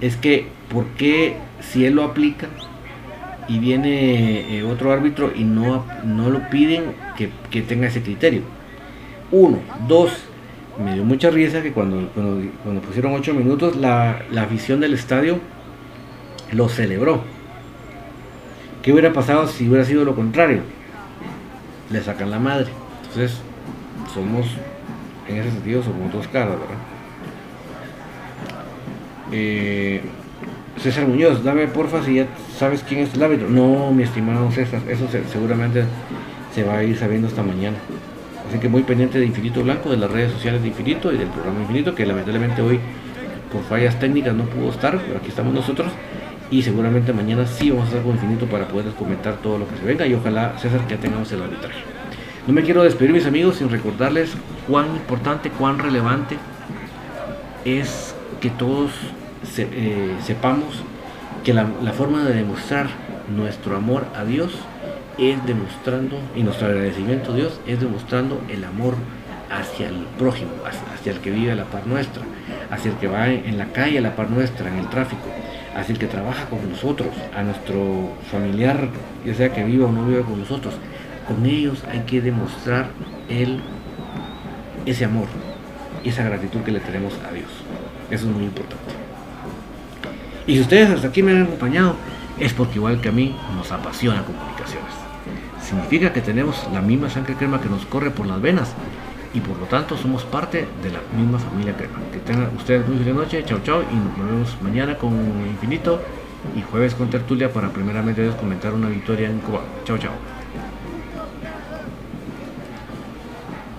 es que, ¿por qué si él lo aplica y viene eh, otro árbitro y no, no lo piden que, tenga ese criterio? Uno, dos, me dio mucha risa que cuando, cuando, pusieron ocho minutos, la, la afición del estadio lo celebró. ¿Qué hubiera pasado si hubiera sido lo contrario? Le sacan la madre. Entonces, somos, en ese sentido, somos dos caras, ¿verdad? Eh, César Muñoz, dame porfa si ya sabes quién es el árbitro. No, mi estimado César, eso seguramente se va a ir sabiendo esta mañana. Así que muy pendiente de Infinito Blanco, de las redes sociales de Infinito y del programa Infinito, que lamentablemente hoy por fallas técnicas no pudo estar, pero aquí estamos nosotros. Y seguramente mañana sí vamos a estar con Infinito para poder comentar todo lo que se venga y ojalá César que ya tengamos el arbitraje. No me quiero despedir mis amigos sin recordarles cuán importante, cuán relevante es que todos eh, sepamos que la, forma de demostrar nuestro amor a Dios es demostrando, y nuestro agradecimiento a Dios es demostrando el amor hacia el prójimo, hacia, el que vive a la par nuestra, hacia el que va en, la calle a la par nuestra, en el tráfico, hacia el que trabaja con nosotros, a nuestro familiar, ya sea que viva o no viva con nosotros. Con ellos hay que demostrar ese amor, esa gratitud que le tenemos a Dios. Eso es muy importante. Y si ustedes hasta aquí me han acompañado, es porque igual que a mí nos apasiona comunicaciones. Significa que tenemos la misma sangre crema que nos corre por las venas y por lo tanto somos parte de la misma familia crema. Que tengan ustedes muy feliz noche, chao chao y nos vemos mañana con Infinito y jueves con Tertulia para primeramente comentar una victoria en Cuba. Chao chao.